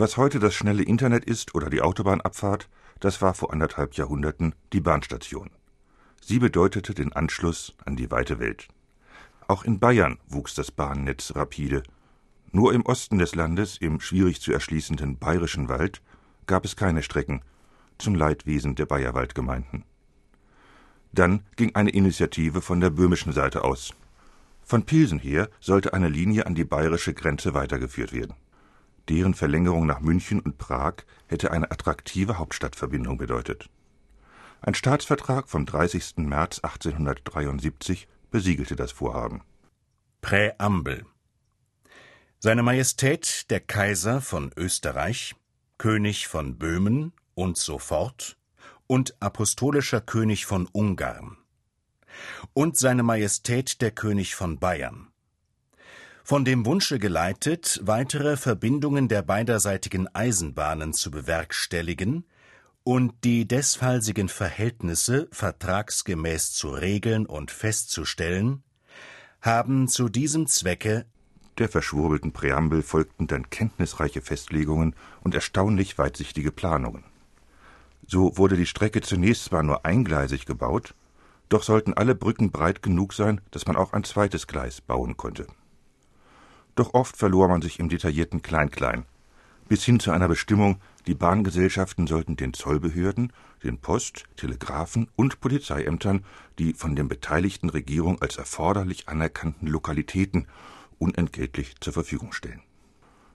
Was heute das schnelle Internet ist oder die Autobahnabfahrt, das war vor anderthalb Jahrhunderten die Bahnstation. Sie bedeutete den Anschluss an die weite Welt. Auch in Bayern wuchs das Bahnnetz rapide. Nur im Osten des Landes, im schwierig zu erschließenden Bayerischen Wald, gab es keine Strecken, zum Leidwesen der Bayerwaldgemeinden. Dann ging eine Initiative von der böhmischen Seite aus. Von Pilsen her sollte eine Linie an die bayerische Grenze weitergeführt werden. Deren Verlängerung nach München und Prag hätte eine attraktive Hauptstadtverbindung bedeutet. Ein Staatsvertrag vom 30. März 1873 besiegelte das Vorhaben. Präambel Seine Majestät der Kaiser von Österreich, König von Böhmen und so fort und apostolischer König von Ungarn und seine Majestät der König von Bayern von dem Wunsche geleitet, weitere Verbindungen der beiderseitigen Eisenbahnen zu bewerkstelligen und die desfallsigen Verhältnisse vertragsgemäß zu regeln und festzustellen, haben zu diesem Zwecke der verschwurbelten Präambel folgten dann kenntnisreiche Festlegungen und erstaunlich weitsichtige Planungen. So wurde die Strecke zunächst zwar nur eingleisig gebaut, doch sollten alle Brücken breit genug sein, dass man auch ein zweites Gleis bauen konnte. Doch oft verlor man sich im detaillierten Klein-Klein. Bis hin zu einer Bestimmung, die Bahngesellschaften sollten den Zollbehörden, den Post-, Telegraphen- und Polizeiämtern die von den beteiligten Regierung als erforderlich anerkannten Lokalitäten unentgeltlich zur Verfügung stellen.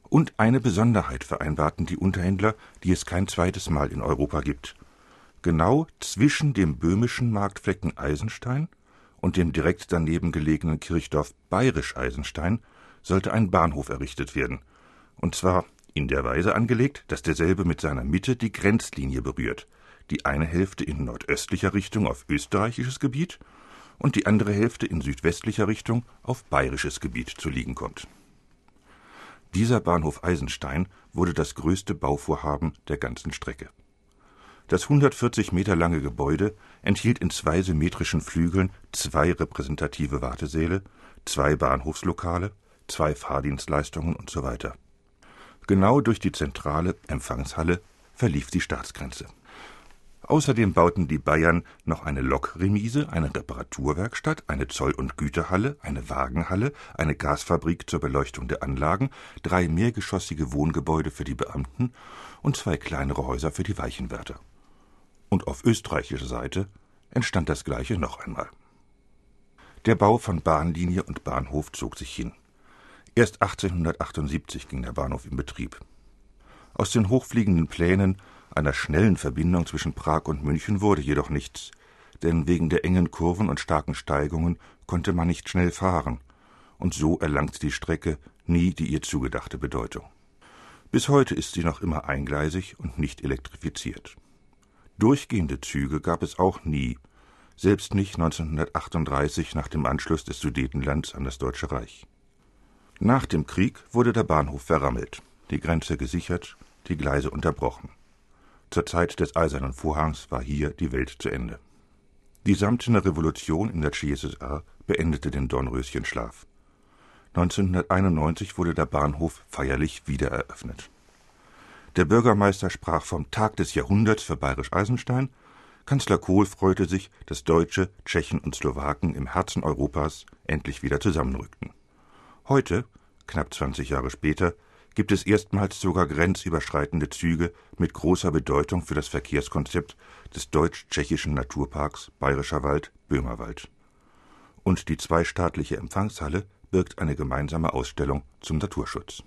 Und eine Besonderheit vereinbarten die Unterhändler, die es kein zweites Mal in Europa gibt. Genau zwischen dem böhmischen Marktflecken Eisenstein und dem direkt daneben gelegenen Kirchdorf Bayerisch Eisenstein sollte ein Bahnhof errichtet werden, und zwar in der Weise angelegt, dass derselbe mit seiner Mitte die Grenzlinie berührt, die eine Hälfte in nordöstlicher Richtung auf österreichisches Gebiet und die andere Hälfte in südwestlicher Richtung auf bayerisches Gebiet zu liegen kommt. Dieser Bahnhof Eisenstein wurde das größte Bauvorhaben der ganzen Strecke. Das 140 Meter lange Gebäude enthielt in zwei symmetrischen Flügeln zwei repräsentative Wartesäle, zwei Bahnhofslokale, zwei Fahrdienstleistungen und so weiter. Genau durch die zentrale Empfangshalle verlief die Staatsgrenze. Außerdem bauten die Bayern noch eine Lokremise, eine Reparaturwerkstatt, eine Zoll- und Güterhalle, eine Wagenhalle, eine Gasfabrik zur Beleuchtung der Anlagen, drei mehrgeschossige Wohngebäude für die Beamten und zwei kleinere Häuser für die Weichenwärter. Und auf österreichischer Seite entstand das gleiche noch einmal. Der Bau von Bahnlinie und Bahnhof zog sich hin. Erst 1878 ging der Bahnhof in Betrieb. Aus den hochfliegenden Plänen einer schnellen Verbindung zwischen Prag und München wurde jedoch nichts, denn wegen der engen Kurven und starken Steigungen konnte man nicht schnell fahren, und so erlangt die Strecke nie die ihr zugedachte Bedeutung. Bis heute ist sie noch immer eingleisig und nicht elektrifiziert. Durchgehende Züge gab es auch nie, selbst nicht 1938 nach dem Anschluss des Sudetenlands an das Deutsche Reich. Nach dem Krieg wurde der Bahnhof verrammelt, die Grenze gesichert, die Gleise unterbrochen. Zur Zeit des Eisernen Vorhangs war hier die Welt zu Ende. Die Samtene Revolution in der CSSR beendete den Dornröschenschlaf. 1991 wurde der Bahnhof feierlich wiedereröffnet. Der Bürgermeister sprach vom Tag des Jahrhunderts für Bayerisch Eisenstein. Kanzler Kohl freute sich, dass Deutsche, Tschechen und Slowaken im Herzen Europas endlich wieder zusammenrückten. Heute, knapp 20 Jahre später, gibt es erstmals sogar grenzüberschreitende Züge mit großer Bedeutung für das Verkehrskonzept des deutsch-tschechischen Naturparks Bayerischer Wald Böhmerwald. Und die zweistaatliche Empfangshalle birgt eine gemeinsame Ausstellung zum Naturschutz